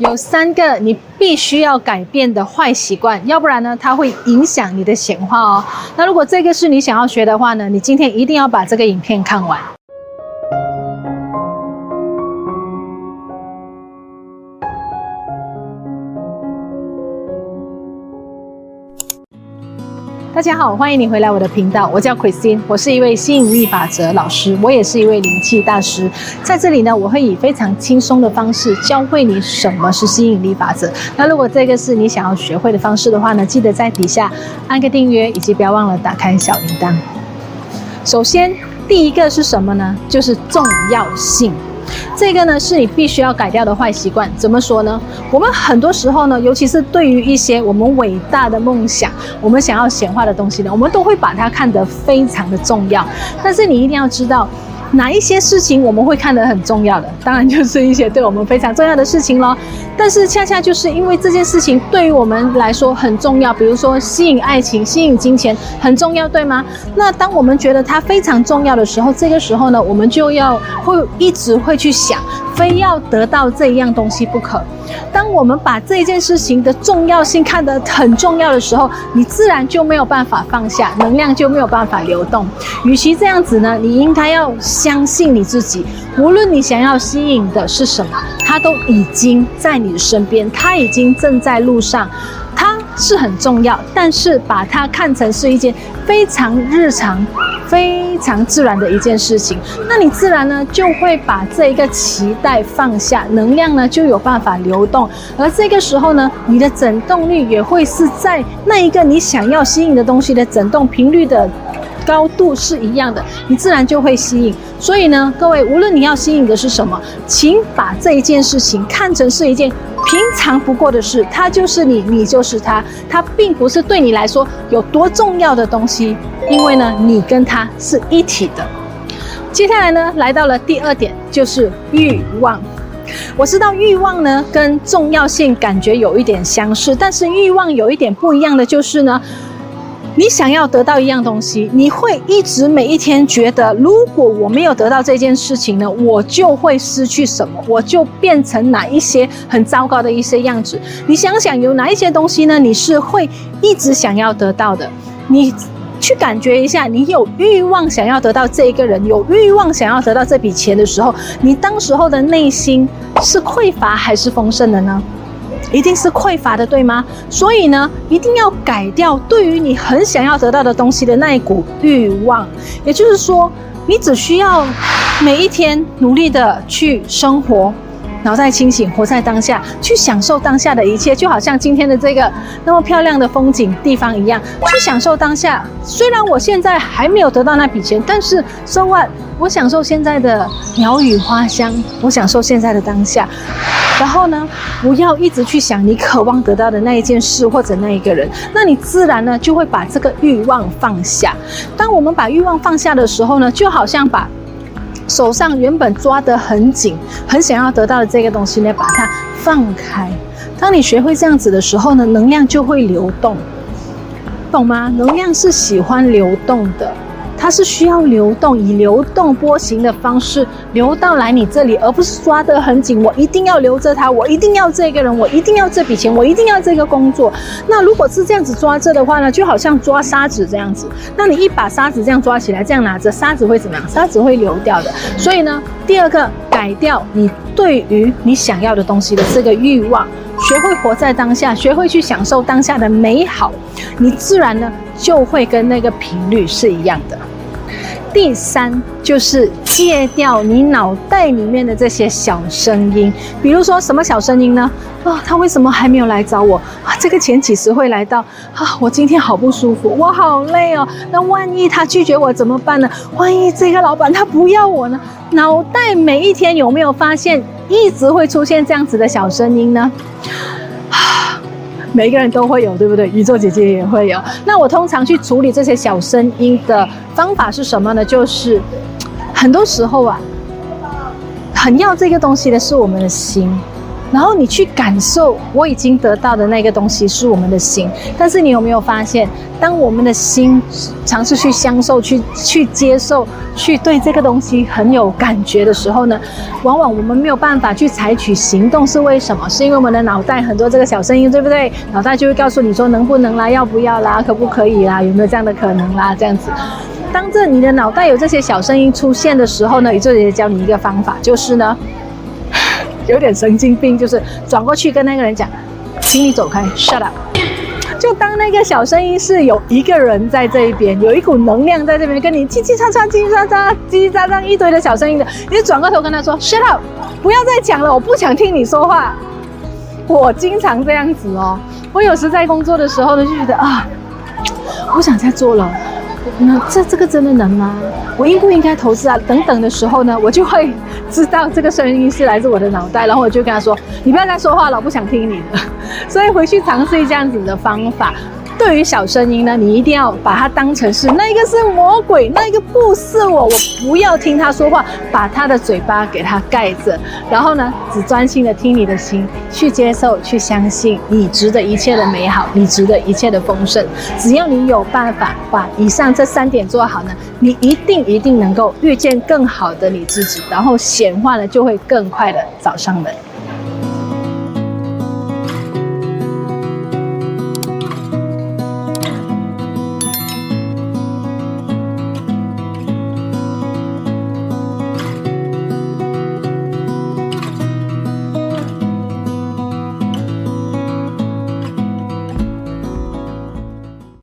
有三个你必须要改变的坏习惯，要不然呢，它会影响你的显化哦。那如果这个是你想要学的话呢，你今天一定要把这个影片看完。大家好，欢迎你回来我的频道。我叫 Christine，我是一位吸引力法则老师，我也是一位灵气大师。在这里呢，我会以非常轻松的方式教会你什么是吸引力法则。那如果这个是你想要学会的方式的话呢，记得在底下按个订阅，以及不要忘了打开小铃铛。首先，第一个是什么呢？就是重要性。这个呢，是你必须要改掉的坏习惯。怎么说呢？我们很多时候呢，尤其是对于一些我们伟大的梦想，我们想要显化的东西呢，我们都会把它看得非常的重要。但是你一定要知道。哪一些事情我们会看得很重要的？当然就是一些对我们非常重要的事情咯。但是恰恰就是因为这件事情对于我们来说很重要，比如说吸引爱情、吸引金钱很重要，对吗？那当我们觉得它非常重要的时候，这个时候呢，我们就要会一直会去想，非要得到这一样东西不可。当我们把这件事情的重要性看得很重要的时候，你自然就没有办法放下，能量就没有办法流动。与其这样子呢，你应该要相信你自己，无论你想要吸引的是什么，它都已经在你的身边，它已经正在路上。它是很重要，但是把它看成是一件非常日常、非常自然的一件事情，那你自然呢就会把这一个期待放下，能量呢就有办法流动，而这个时候呢，你的振动率也会是在那一个你想要吸引的东西的振动频率的高度是一样的，你自然就会吸引。所以呢，各位，无论你要吸引的是什么，请把这一件事情看成是一件。平常不过的事，它就是你，你就是它，它并不是对你来说有多重要的东西，因为呢，你跟它是一体的。接下来呢，来到了第二点，就是欲望。我知道欲望呢跟重要性感觉有一点相似，但是欲望有一点不一样的就是呢。你想要得到一样东西，你会一直每一天觉得，如果我没有得到这件事情呢，我就会失去什么，我就变成哪一些很糟糕的一些样子。你想想，有哪一些东西呢？你是会一直想要得到的。你去感觉一下，你有欲望想要得到这一个人，有欲望想要得到这笔钱的时候，你当时候的内心是匮乏还是丰盛的呢？一定是匮乏的，对吗？所以呢，一定要改掉对于你很想要得到的东西的那一股欲望。也就是说，你只需要每一天努力的去生活，脑袋清醒，活在当下，去享受当下的一切，就好像今天的这个那么漂亮的风景地方一样，去享受当下。虽然我现在还没有得到那笔钱，但是 so what？我享受现在的鸟语花香，我享受现在的当下。然后呢，不要一直去想你渴望得到的那一件事或者那一个人，那你自然呢就会把这个欲望放下。当我们把欲望放下的时候呢，就好像把手上原本抓得很紧、很想要得到的这个东西呢，把它放开。当你学会这样子的时候呢，能量就会流动，懂吗？能量是喜欢流动的。它是需要流动，以流动波形的方式流到来你这里，而不是抓得很紧。我一定要留着它，我一定要这个人，我一定要这笔钱，我一定要这个工作。那如果是这样子抓着的话呢，就好像抓沙子这样子。那你一把沙子这样抓起来，这样拿着，沙子会怎么样？沙子会流掉的。所以呢，第二个改掉你对于你想要的东西的这个欲望，学会活在当下，学会去享受当下的美好，你自然呢就会跟那个频率是一样的。第三就是戒掉你脑袋里面的这些小声音，比如说什么小声音呢？啊、哦，他为什么还没有来找我？啊，这个钱几时会来到？啊，我今天好不舒服，我好累哦。那万一他拒绝我怎么办呢？万一这个老板他不要我呢？脑袋每一天有没有发现一直会出现这样子的小声音呢？每个人都会有，对不对？宇宙姐姐也会有。那我通常去处理这些小声音的方法是什么呢？就是很多时候啊，很要这个东西的是我们的心，然后你去感受我已经得到的那个东西是我们的心。但是你有没有发现，当我们的心尝试去享受、去去接受、去对这个东西很有感觉的时候呢，往往我们没有办法去采取行动，是为什么？是因为我们的脑袋很多这个小声音，对不对？脑袋就会告诉你说能不能啦、要不要啦、可不可以啦、有没有这样的可能啦，这样子。当这你的脑袋有这些小声音出现的时候呢，宇宙也教你一个方法，就是呢，有点神经病，就是转过去跟那个人讲，请你走开，shut up。就当那个小声音是有一个人在这一边，有一股能量在这边跟你叽叽喳喳、叽叽喳喳、叽叽喳喳一堆的小声音的，你就转过头跟他说，shut up，不要再讲了，我不想听你说话。我经常这样子哦，我有时在工作的时候呢，就觉得啊，不想再做了。那这这个真的能吗？我应不应该投资啊？等等的时候呢，我就会知道这个声音是来自我的脑袋，然后我就跟他说：“你不要再说话了，我不想听你的。”所以回去尝试这样子的方法。对于小声音呢，你一定要把它当成是那个是魔鬼，那个不是我，我不要听他说话，把他的嘴巴给他盖着，然后呢，只专心的听你的心，去接受，去相信，你值得一切的美好，你值得一切的丰盛。只要你有办法把以上这三点做好呢，你一定一定能够遇见更好的你自己，然后显化呢就会更快的找上门。